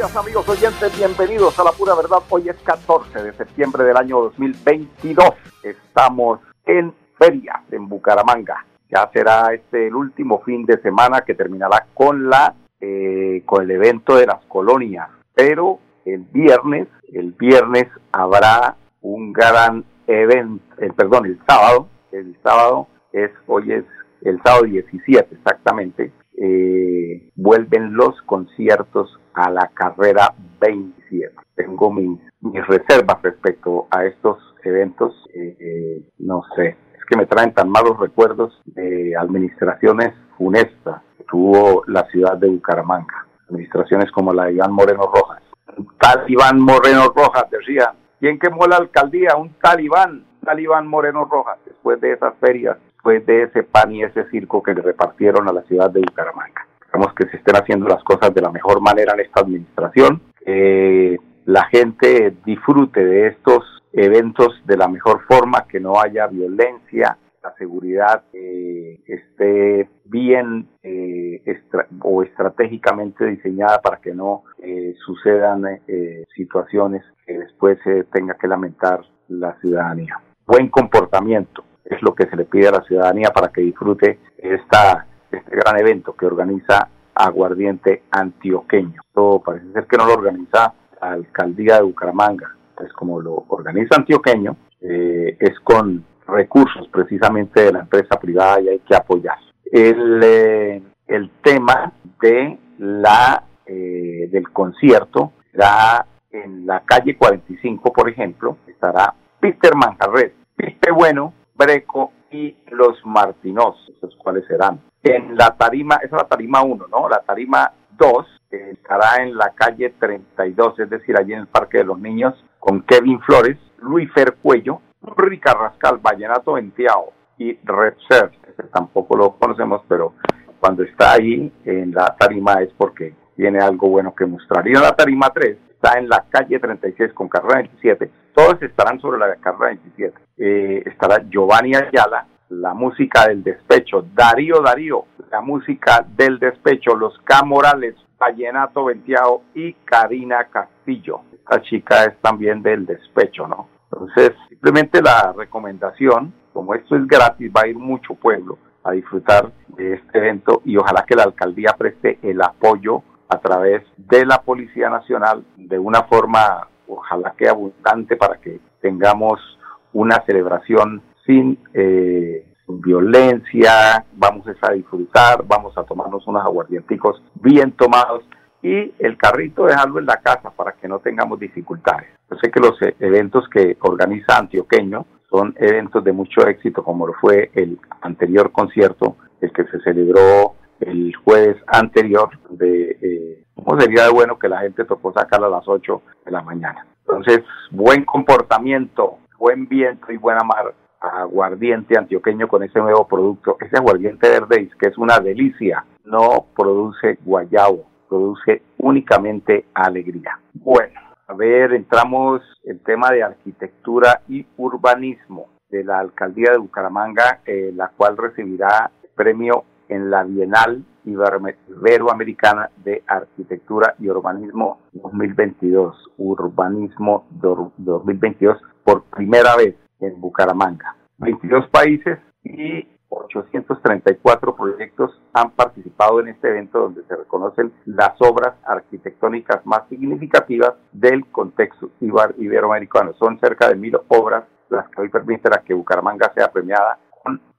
Días amigos oyentes, bienvenidos a la pura verdad. Hoy es 14 de septiembre del año 2022. Estamos en feria en Bucaramanga. Ya será este el último fin de semana que terminará con la eh, con el evento de las colonias. Pero el viernes, el viernes habrá un gran evento, el, perdón, el sábado, el sábado es hoy es el sábado 17 exactamente eh, vuelven los conciertos a la carrera 27. Tengo mis, mis reservas respecto a estos eventos, eh, eh, no sé, es que me traen tan malos recuerdos de administraciones funestas que tuvo la ciudad de Bucaramanga, administraciones como la de Iván Moreno Rojas. Un tal Iván Moreno Rojas decía, ¿quién quemó la alcaldía? Un tal Iván, tal Iván Moreno Rojas, después de esas ferias después de ese pan y ese circo que le repartieron a la ciudad de Bucaramanga. Que se estén haciendo las cosas de la mejor manera en esta administración, que la gente disfrute de estos eventos de la mejor forma, que no haya violencia, la seguridad eh, esté bien eh, o estratégicamente diseñada para que no eh, sucedan situaciones que después se tenga que lamentar la ciudadanía. Buen comportamiento, es lo que se le pide a la ciudadanía para que disfrute esta, este gran evento que organiza Aguardiente Antioqueño. Esto parece ser que no lo organiza la alcaldía de Bucaramanga, pues como lo organiza Antioqueño, eh, es con recursos precisamente de la empresa privada y hay que apoyar. El, eh, tema de la eh, del concierto será en la calle 45, por ejemplo, estará Peter Manjarret. Piste Bueno, Breco y los Martinos, esos cuáles serán. En la tarima, esa es la tarima 1, ¿no? La tarima 2 estará en la calle 32, es decir, allí en el Parque de los Niños, con Kevin Flores, Luis Fer Cuello, Rica Rascal, Vallenato Ventiao y Repser. Ese tampoco lo conocemos, pero cuando está ahí en la tarima es porque tiene algo bueno que mostrar. Y en la tarima 3 está en la calle 36 con carrera 27. Todos estarán sobre la carrera 27. Eh, estará Giovanni Ayala, la música del despecho, Darío Darío, la música del despecho, Los Camorales, Vallenato Ventiao y Karina Castillo. Esta chica es también del despecho, ¿no? Entonces, simplemente la recomendación, como esto es gratis, va a ir mucho pueblo a disfrutar de este evento y ojalá que la alcaldía preste el apoyo a través de la Policía Nacional de una forma, ojalá que abundante, para que tengamos una celebración sin, eh, violencia, vamos a disfrutar, vamos a tomarnos unos aguardienticos bien tomados y el carrito dejarlo en la casa para que no tengamos dificultades. Yo sé que los eh, eventos que organiza Antioqueño son eventos de mucho éxito, como lo fue el anterior concierto, el que se celebró el jueves anterior de eh, cómo sería de bueno que la gente tocó sacar a las 8 de la mañana. Entonces, buen comportamiento, buen viento y buena mar aguardiente antioqueño con ese nuevo producto. Ese aguardiente verde que es una delicia, no produce guayabo, produce únicamente alegría. Bueno, a ver, entramos en tema de arquitectura y urbanismo de la alcaldía de Bucaramanga, eh, la cual recibirá el premio en la Bienal Iberoamericana de Arquitectura y Urbanismo 2022, Urbanismo 2022 por primera vez en Bucaramanga. 22 países y 834 proyectos han participado en este evento donde se reconocen las obras arquitectónicas más significativas del contexto iberoamericano. Son cerca de mil obras las que hoy permiten a que Bucaramanga sea premiada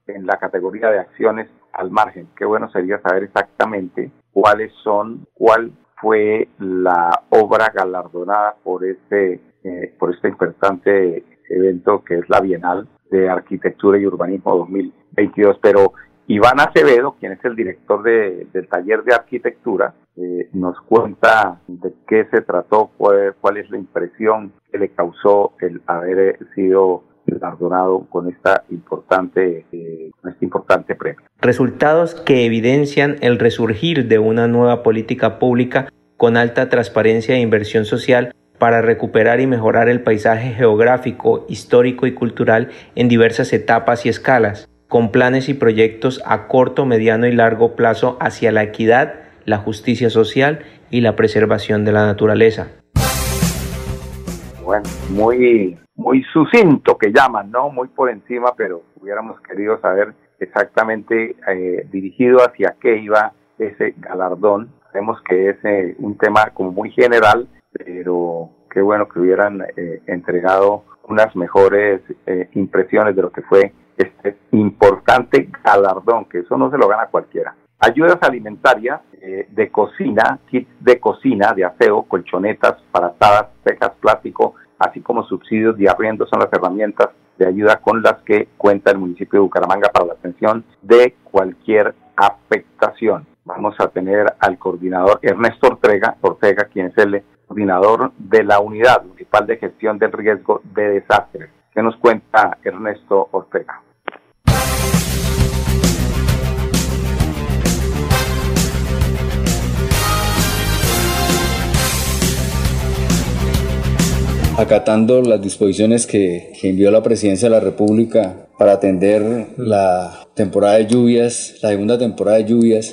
en la categoría de acciones al margen. Qué bueno sería saber exactamente cuáles son, cuál fue la obra galardonada por este, eh, por este importante evento que es la Bienal de Arquitectura y Urbanismo 2022. Pero Iván Acevedo, quien es el director del taller de arquitectura, eh, nos cuenta de qué se trató, cuál, cuál, es la impresión que le causó el haber sido galardonado con esta importante, eh, con este importante premio. Resultados que evidencian el resurgir de una nueva política pública con alta transparencia e inversión social para recuperar y mejorar el paisaje geográfico, histórico y cultural en diversas etapas y escalas, con planes y proyectos a corto, mediano y largo plazo hacia la equidad, la justicia social y la preservación de la naturaleza. Bueno, muy, muy sucinto que llaman, ¿no? Muy por encima, pero hubiéramos querido saber exactamente eh, dirigido hacia qué iba ese galardón. Vemos que es eh, un tema como muy general pero qué bueno que hubieran eh, entregado unas mejores eh, impresiones de lo que fue este importante galardón, que eso no se lo gana cualquiera. Ayudas alimentarias eh, de cocina, kits de cocina, de aseo, colchonetas, paratadas, cejas, plástico, así como subsidios de arriendo son las herramientas de ayuda con las que cuenta el municipio de Bucaramanga para la atención de cualquier afectación. Vamos a tener al coordinador Ernesto Ortega, Ortega quien es el coordinador de la Unidad Municipal de Gestión del Riesgo de Desastres. ¿Qué nos cuenta Ernesto Ortega? acatando las disposiciones que, que, envió la Presidencia de la República para atender la temporada de lluvias, la segunda temporada de lluvias,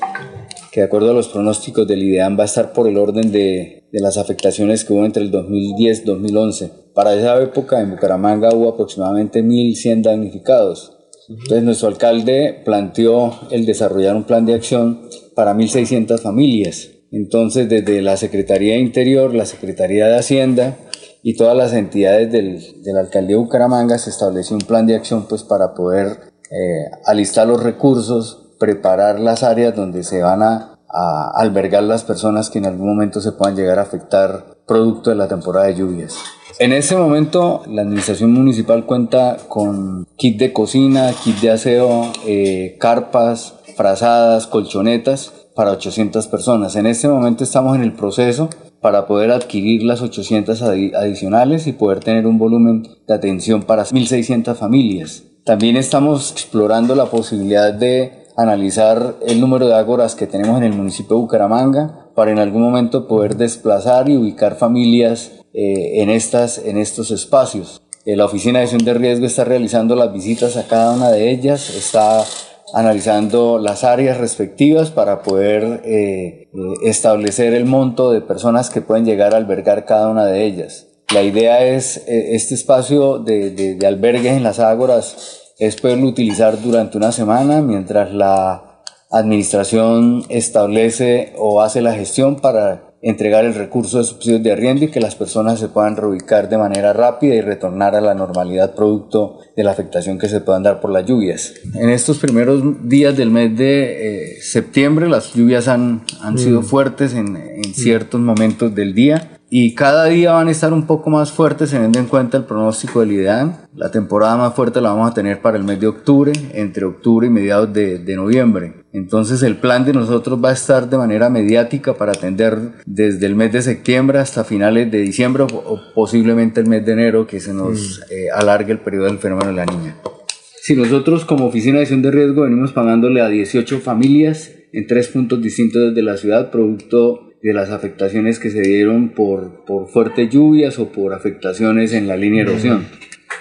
que de acuerdo a los pronósticos del IDEAM va a estar por el orden de de las afectaciones que hubo entre el 2010 y 2011. Para esa época en Bucaramanga hubo aproximadamente 1.100 damnificados. Entonces nuestro alcalde planteó el desarrollar un plan de acción para 1.600 familias. Entonces desde la Secretaría de Interior, la Secretaría de Hacienda y todas las entidades del, de la alcaldía de Bucaramanga se estableció un plan de acción pues para poder eh, alistar los recursos, preparar las áreas donde se van a a albergar las personas que en algún momento se puedan llegar a afectar producto de la temporada de lluvias. En este momento la administración municipal cuenta con kit de cocina, kit de aseo, eh, carpas, frazadas, colchonetas para 800 personas. En este momento estamos en el proceso para poder adquirir las 800 adicionales y poder tener un volumen de atención para 1.600 familias. También estamos explorando la posibilidad de analizar el número de ágoras que tenemos en el municipio de Bucaramanga para en algún momento poder desplazar y ubicar familias eh, en, estas, en estos espacios. Eh, la Oficina de Gestión de Riesgo está realizando las visitas a cada una de ellas, está analizando las áreas respectivas para poder eh, establecer el monto de personas que pueden llegar a albergar cada una de ellas. La idea es este espacio de, de, de albergues en las ágoras es poderlo utilizar durante una semana mientras la administración establece o hace la gestión para entregar el recurso de subsidios de arriendo y que las personas se puedan reubicar de manera rápida y retornar a la normalidad producto de la afectación que se puedan dar por las lluvias. En estos primeros días del mes de eh, septiembre las lluvias han, han sido mm. fuertes en, en ciertos momentos del día y cada día van a estar un poco más fuertes teniendo en cuenta el pronóstico del IDEAN. La temporada más fuerte la vamos a tener para el mes de octubre, entre octubre y mediados de, de, noviembre. Entonces el plan de nosotros va a estar de manera mediática para atender desde el mes de septiembre hasta finales de diciembre o posiblemente el mes de enero que se nos mm. eh, alargue el periodo del fenómeno de la niña. Si nosotros como Oficina de Acción de Riesgo venimos pagándole a 18 familias en tres puntos distintos de la ciudad, producto de las afectaciones que se dieron por, por fuertes lluvias o por afectaciones en la línea de erosión.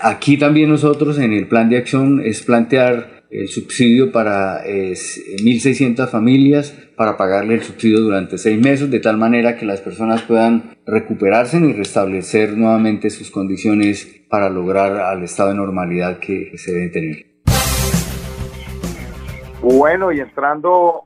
Aquí también nosotros en el plan de acción es plantear el subsidio para 1.600 familias para pagarle el subsidio durante seis meses, de tal manera que las personas puedan recuperarse y restablecer nuevamente sus condiciones para lograr al estado de normalidad que se debe tener. Bueno, y entrando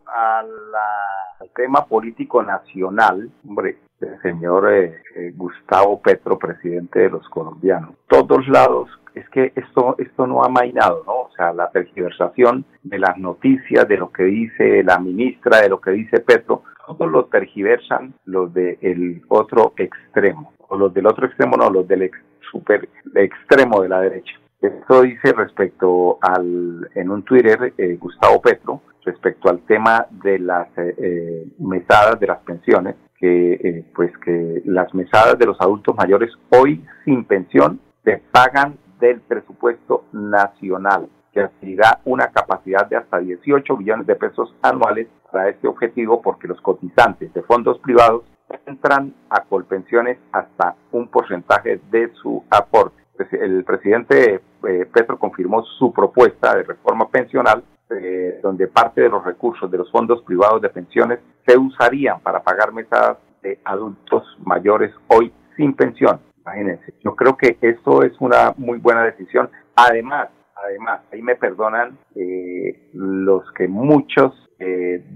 al tema político nacional, hombre, el señor eh, eh, Gustavo Petro, presidente de los colombianos. Todos lados, es que esto, esto no ha mainado, ¿no? O sea, la tergiversación de las noticias, de lo que dice la ministra, de lo que dice Petro, todos lo tergiversan los del otro extremo, o los del otro extremo, no, los del super extremo de la derecha. Esto dice respecto al, en un Twitter, eh, Gustavo Petro, respecto al tema de las eh, eh, mesadas de las pensiones, que pues que las mesadas de los adultos mayores hoy sin pensión se pagan del presupuesto nacional, que adquirirá una capacidad de hasta 18 billones de pesos anuales para este objetivo, porque los cotizantes de fondos privados entran a Colpensiones hasta un porcentaje de su aporte el presidente eh, Petro confirmó su propuesta de reforma pensional, eh, donde parte de los recursos de los fondos privados de pensiones se usarían para pagar mesadas de adultos mayores hoy sin pensión. Imagínense, yo creo que esto es una muy buena decisión. Además, además, ahí me perdonan eh, los que muchos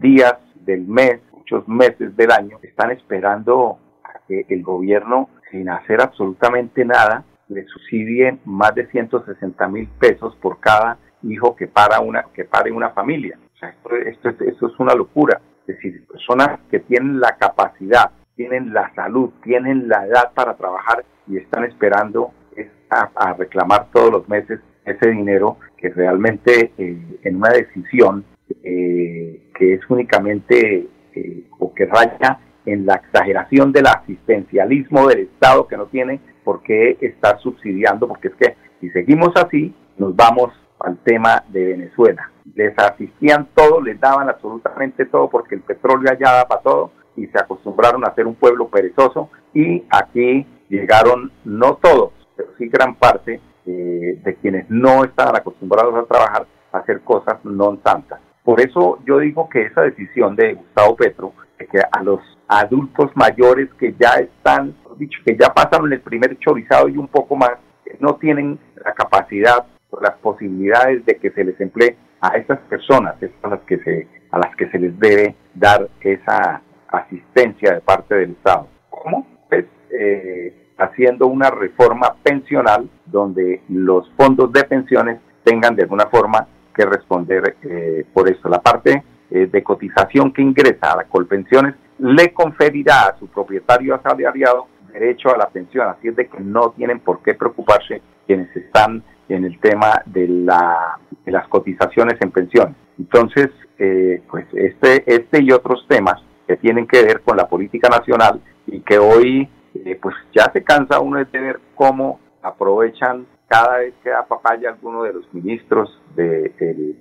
días del mes, muchos meses del año, están esperando a que el gobierno, sin hacer absolutamente nada, le subsidien más de 160 mil pesos por cada hijo que para una que pare una familia. O sea, esto, esto, es una locura. Es decir, personas que tienen la capacidad, tienen la salud, tienen la edad para trabajar y están esperando es a, reclamar todos los meses ese dinero que realmente eh, en una decisión eh, que es únicamente eh, o que raya en la exageración del asistencialismo del Estado que no tiene por qué estar subsidiando, porque es que si seguimos así, nos vamos al tema de Venezuela. Les asistían todo, les daban absolutamente todo, porque el petróleo allá da para todo, y se acostumbraron a ser un pueblo perezoso, y aquí llegaron no todos, pero sí gran parte eh, de quienes no estaban acostumbrados a trabajar a hacer cosas no tantas. Por eso yo digo que esa decisión de Gustavo Petro, que a los adultos mayores que ya están dicho, que ya pasaron el primer chorizado y un poco más, no tienen la capacidad o las posibilidades de que se les emplee a esas personas, a las que se, a las que se les debe dar esa asistencia de parte del Estado. ¿Cómo? Pues eh, haciendo una reforma pensional donde los fondos de pensiones tengan de alguna forma que responder eh, por eso. La parte eh, de cotización que ingresa a la Colpensiones le conferirá a su propietario asalariado derecho a la pensión, así es de que no tienen por qué preocuparse quienes están en el tema de, la, de las cotizaciones en pensiones. Entonces, eh, pues este, este y otros temas que tienen que ver con la política nacional y que hoy eh, pues ya se cansa uno de ver cómo aprovechan cada vez que da papaya alguno de los ministros del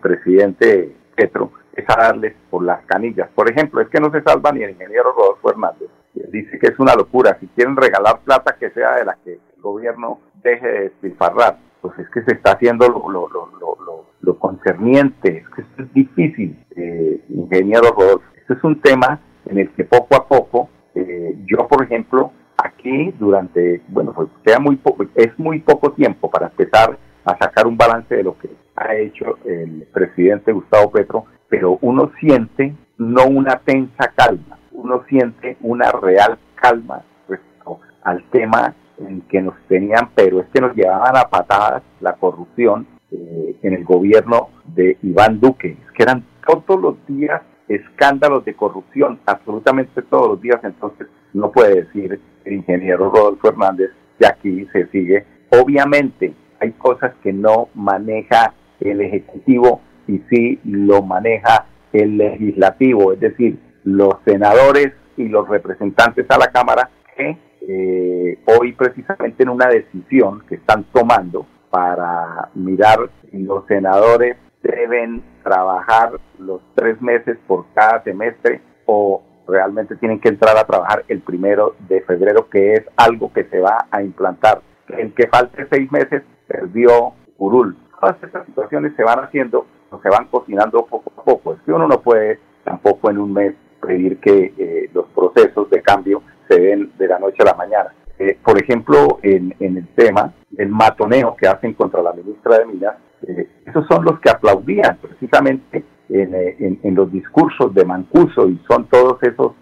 presidente Petro es a darles por las canillas. Por ejemplo, es que no se salva ni el ingeniero Rodolfo Hernández. Dice que es una locura. Si quieren regalar plata, que sea de la que el gobierno deje de despilfarrar. Pues es que se está haciendo lo, lo, lo, lo, lo concerniente. Es que esto es difícil, eh, ingeniero Rodolfo. Esto es un tema en el que poco a poco, eh, yo por ejemplo, aquí durante, bueno, pues sea muy poco, es muy poco tiempo para empezar a sacar un balance de lo que ha hecho el presidente Gustavo Petro pero uno siente no una tensa calma, uno siente una real calma respecto al tema en que nos tenían, pero es que nos llevaban a patadas la corrupción eh, en el gobierno de Iván Duque, es que eran todos los días escándalos de corrupción, absolutamente todos los días, entonces no puede decir el ingeniero Rodolfo Hernández que aquí se sigue. Obviamente hay cosas que no maneja el Ejecutivo y sí lo maneja el legislativo, es decir, los senadores y los representantes a la Cámara que eh, hoy precisamente en una decisión que están tomando para mirar si los senadores deben trabajar los tres meses por cada semestre o realmente tienen que entrar a trabajar el primero de febrero, que es algo que se va a implantar. El que falte seis meses perdió Curul. Todas estas situaciones se van haciendo se van cocinando poco a poco. Es que uno no puede tampoco en un mes pedir que eh, los procesos de cambio se den de la noche a la mañana. Eh, por ejemplo, en, el tema del matoneo que hacen contra la ministra de Minas, eh, esos son los que aplaudían precisamente en, en, los discursos de Mancuso y son todos esos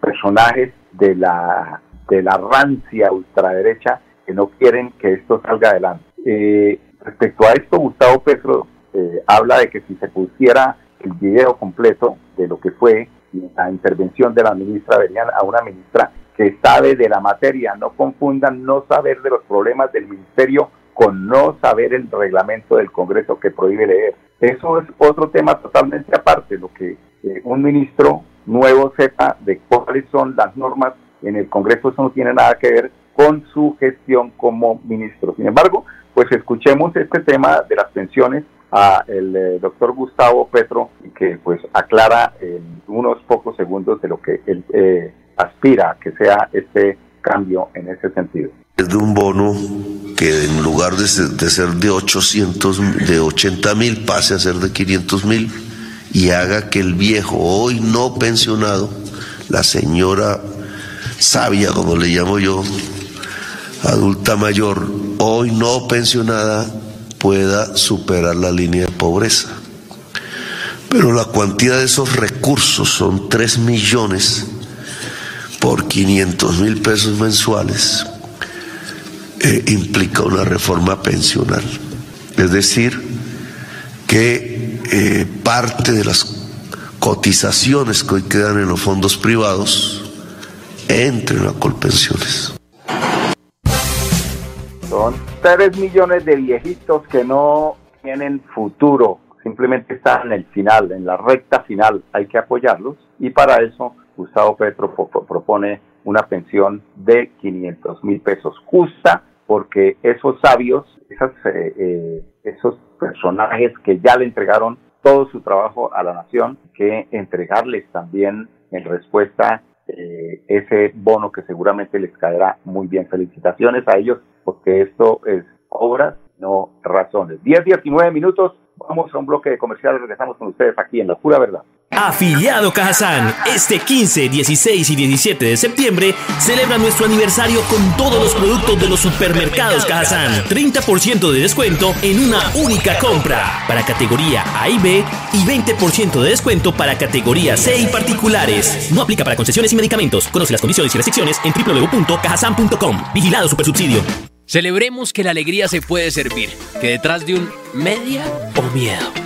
personajes de la, de la rancia ultraderecha que no quieren que esto salga adelante. Respecto a esto, Gustavo Petro eh, habla de que si se pusiera el video completo de lo que fue la intervención de la ministra, verían a una ministra que sabe de la materia, no confundan no saber de los problemas del ministerio con no saber el reglamento del Congreso que prohíbe leer. Eso es otro tema totalmente aparte, lo que eh, un ministro nuevo sepa de cuáles son las normas en el Congreso, eso no tiene nada que ver con su gestión como ministro. Sin embargo, pues escuchemos este tema de las pensiones a el eh, doctor Gustavo Petro, que pues aclara en unos pocos segundos de lo que él eh, aspira a que sea este cambio en ese sentido. Es de un bono que en lugar de ser de, ser de 800, de 80 mil pase a ser de 500 mil y haga que el viejo, hoy no pensionado, la señora sabia, como le llamo yo, adulta mayor, hoy no pensionada, pueda superar la línea de pobreza. Pero la cuantía de esos recursos son 3 millones por 500 mil pesos mensuales. Eh, implica una reforma pensional. Es decir, que eh, parte de las cotizaciones que hoy quedan en los fondos privados entren a colpensiones. Son 3 millones de viejitos que no tienen futuro, simplemente están en el final, en la recta final. Hay que apoyarlos y para eso Gustavo Petro propone una pensión de 500 mil pesos justa porque esos sabios, esas, eh, eh, esos personajes que ya le entregaron todo su trabajo a la nación, que entregarles también en respuesta eh, ese bono que seguramente les caerá muy bien. Felicitaciones a ellos porque esto es obras, no razones. 10, 19 minutos, vamos a un bloque de comerciales, regresamos con ustedes aquí en La Pura Verdad. Afiliado Cajazán, este 15, 16 y 17 de septiembre celebra nuestro aniversario con todos los productos de los supermercados Cajazán. 30% de descuento en una única compra para categoría A y B y 20% de descuento para categoría C y particulares. No aplica para concesiones y medicamentos. Conoce las condiciones y restricciones en www.cajazán.com. Vigilado Supersubsidio. Celebremos que la alegría se puede servir, que detrás de un media o miedo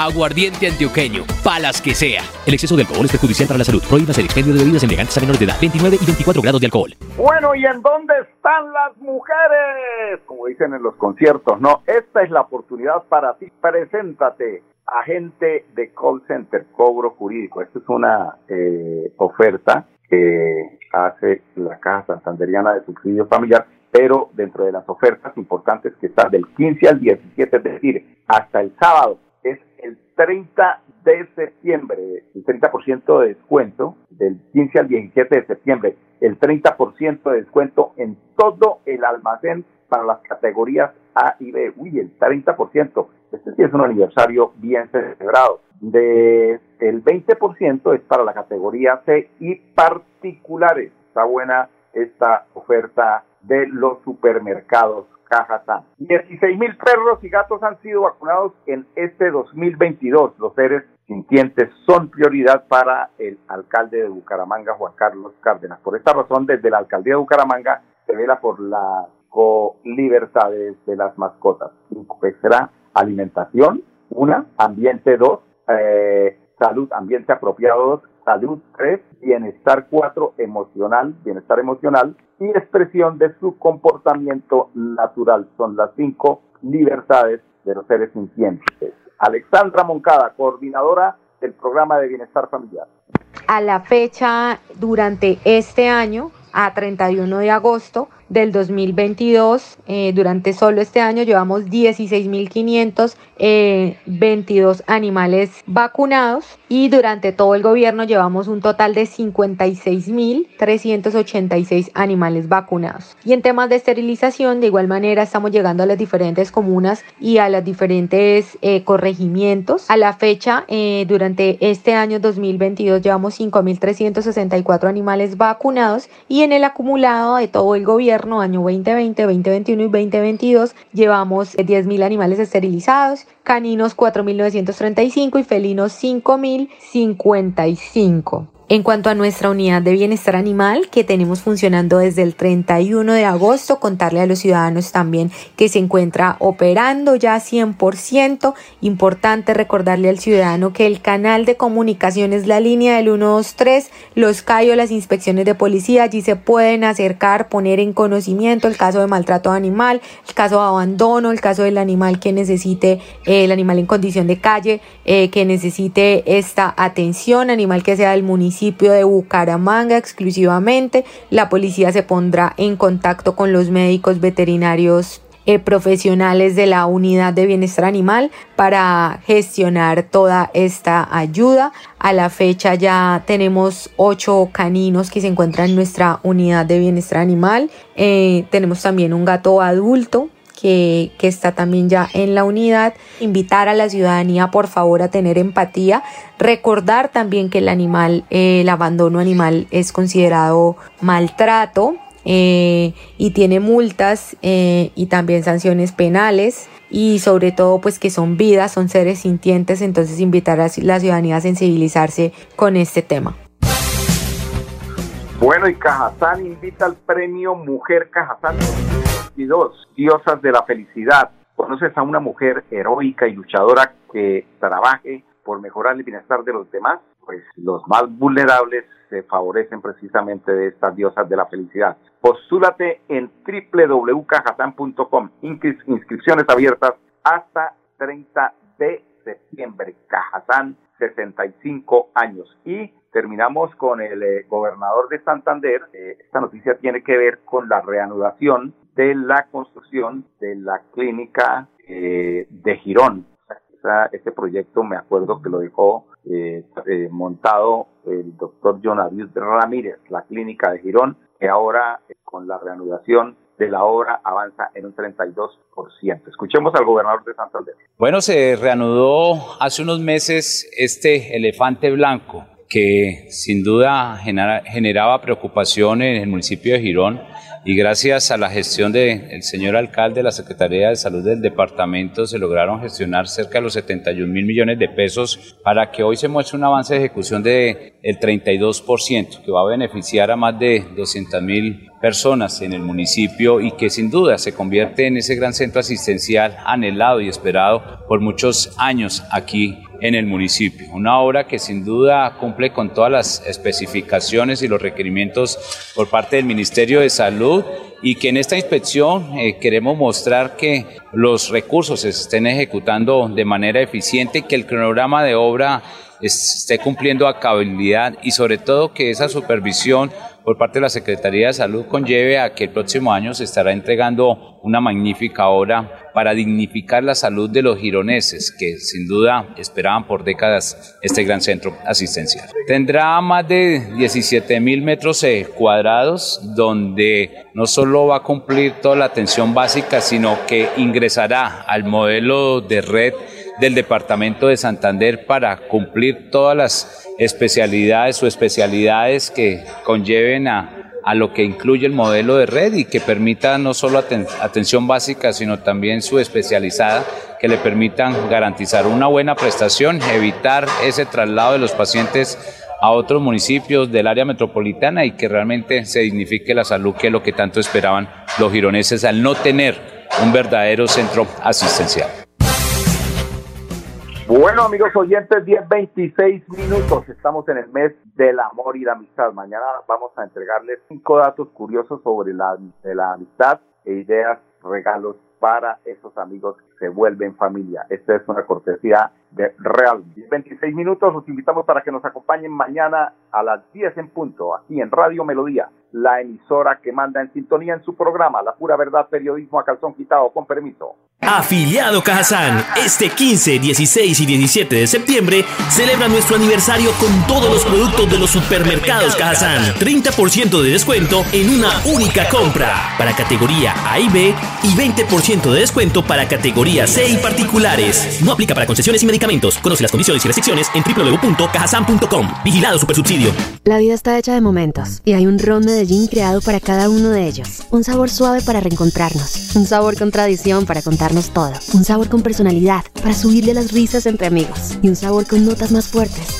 Aguardiente antioqueño, palas que sea. El exceso de alcohol es perjudicial para la salud. Prohíbas el expendio de bebidas elegantes a menores de edad, 29 y 24 grados de alcohol. Bueno, ¿y en dónde están las mujeres? Como dicen en los conciertos, ¿no? Esta es la oportunidad para ti. Preséntate, agente de call center, cobro jurídico. Esta es una eh, oferta que hace la Caja Santanderiana de Subsidio Familiar pero dentro de las ofertas importantes que están del 15 al 17, es decir, hasta el sábado, 30 de septiembre, el 30% de descuento, del 15 al 17 de septiembre, el 30% de descuento en todo el almacén para las categorías A y B. Uy, el 30%. Este sí es un aniversario bien celebrado. De, el 20% es para la categoría C y particulares. Está buena esta oferta de los supermercados Cajazán. 16 mil perros y gatos han sido vacunados en este 2022. Los seres sintientes son prioridad para el alcalde de Bucaramanga, Juan Carlos Cárdenas. Por esta razón, desde la alcaldía de Bucaramanga se vela por las libertades de las mascotas. será alimentación, una, ambiente dos, eh, salud, ambiente apropiado dos, salud tres, bienestar cuatro, emocional, bienestar emocional, y expresión de su comportamiento natural. Son las cinco libertades de los seres sintientes. Alexandra Moncada, coordinadora del programa de bienestar familiar. A la fecha, durante este año, a 31 de agosto, del 2022. Eh, durante solo este año llevamos 16.522 eh, animales vacunados y durante todo el gobierno llevamos un total de 56.386 animales vacunados. Y en temas de esterilización, de igual manera estamos llegando a las diferentes comunas y a los diferentes eh, corregimientos. A la fecha, durante este año 2022 llevamos 5.364 animales vacunados y en el acumulado de todo el gobierno año 2020, 2021 y 2022, llevamos 10.000 animales esterilizados, caninos 4.935 y felinos 5.055. En cuanto a nuestra unidad de bienestar animal que tenemos funcionando desde el 31 de agosto, contarle a los ciudadanos también que se encuentra operando ya 100%. Importante recordarle al ciudadano que el canal de comunicación es la línea del 123, los CAIO, las inspecciones de policía, allí se pueden acercar, poner en conocimiento el caso de maltrato animal, el caso de abandono, el caso del animal que necesite, eh, el animal en condición de calle, eh, que necesite esta atención, animal que sea del municipio de Bucaramanga exclusivamente. La policía se pondrá en contacto con los médicos veterinarios eh, profesionales de la unidad de bienestar animal para gestionar toda esta ayuda. A la fecha ya tenemos ocho caninos que se encuentran en nuestra unidad de bienestar animal. Eh, tenemos también un gato adulto que, está también ya en la unidad. Invitar a la ciudadanía, por favor, a tener empatía. Recordar también que el animal, el abandono animal es considerado maltrato. Eh, y tiene multas eh, y también sanciones penales y sobre todo pues que son vidas, son seres sintientes, entonces invitar a la ciudadanía a sensibilizarse con este tema. Bueno, y Cajazán invita al premio Mujer Cajazán diosas de la felicidad. ¿Conoces a una mujer heroica y luchadora que trabaje por mejorar el bienestar de los demás? Pues los más vulnerables se favorecen precisamente de estas diosas de la felicidad. Postúlate en www.cajazán.com. inscripciones abiertas hasta 30 de septiembre. Cajazán, 65 años. Y terminamos con el eh, gobernador de Santander. Eh, esta noticia tiene que ver con la reanudación de la construcción de la clínica eh, de Girón. este proyecto me acuerdo que lo dejó eh, eh, montado el doctor Jonavius Ramírez, la clínica de Girón, que ahora con la reanudación de la obra avanza en un 32%. Escuchemos al gobernador de Santander. Bueno, se reanudó hace unos meses este elefante blanco que sin duda generaba preocupación en el municipio de Girón y gracias a la gestión del señor alcalde, la Secretaría de Salud del departamento, se lograron gestionar cerca de los 71 mil millones de pesos para que hoy se muestre un avance de ejecución del de 32%, que va a beneficiar a más de 200 mil personas en el municipio y que sin duda se convierte en ese gran centro asistencial anhelado y esperado por muchos años aquí en el municipio. Una obra que sin duda cumple con todas las especificaciones y los requerimientos por parte del Ministerio de Salud y que en esta inspección eh, queremos mostrar que los recursos se estén ejecutando de manera eficiente, que el cronograma de obra esté cumpliendo a cabalidad y sobre todo que esa supervisión por parte de la Secretaría de Salud conlleve a que el próximo año se estará entregando una magnífica obra para dignificar la salud de los gironeses que sin duda esperaban por décadas este gran centro asistencial. Tendrá más de 17 mil metros eh, cuadrados donde no solo va a cumplir toda la atención básica, sino que ingresará al modelo de red del Departamento de Santander para cumplir todas las especialidades o especialidades que conlleven a, lo que incluye el modelo de red y que permita no solo atención básica, sino también su especializada, que le permitan garantizar una buena prestación, evitar ese traslado de los pacientes a otros municipios del área metropolitana y que realmente se dignifique la salud, que es lo que tanto esperaban los gironeses al no tener un verdadero centro asistencial. Bueno, amigos oyentes, 10.26 minutos. Estamos en el mes del amor y la amistad. Mañana vamos a entregarles cinco datos curiosos sobre la, la amistad e ideas, regalos para esos amigos se vuelven familia. Esta es una cortesía de Real. 26 minutos, los invitamos para que nos acompañen mañana a las 10 en punto, aquí en Radio Melodía, la emisora que manda en sintonía en su programa, La Pura Verdad Periodismo a Calzón Quitado, con permiso. Afiliado Cajazán, este 15, 16 y 17 de septiembre celebra nuestro aniversario con todos los productos de los supermercados Cajazán. 30% de descuento en una única compra para categoría A y B y 20% de descuento para categoría Melodía C y particulares. No aplica para concesiones y medicamentos. Conoce las condiciones y restricciones en www.cajasan.com. Vigilado Supersubsidio. La vida está hecha de momentos y hay un ron Medellín creado para cada uno de ellos. Un sabor suave para reencontrarnos. Un sabor con tradición para contarnos todo. Un sabor con personalidad para subirle las risas entre amigos. Y un sabor con notas más fuertes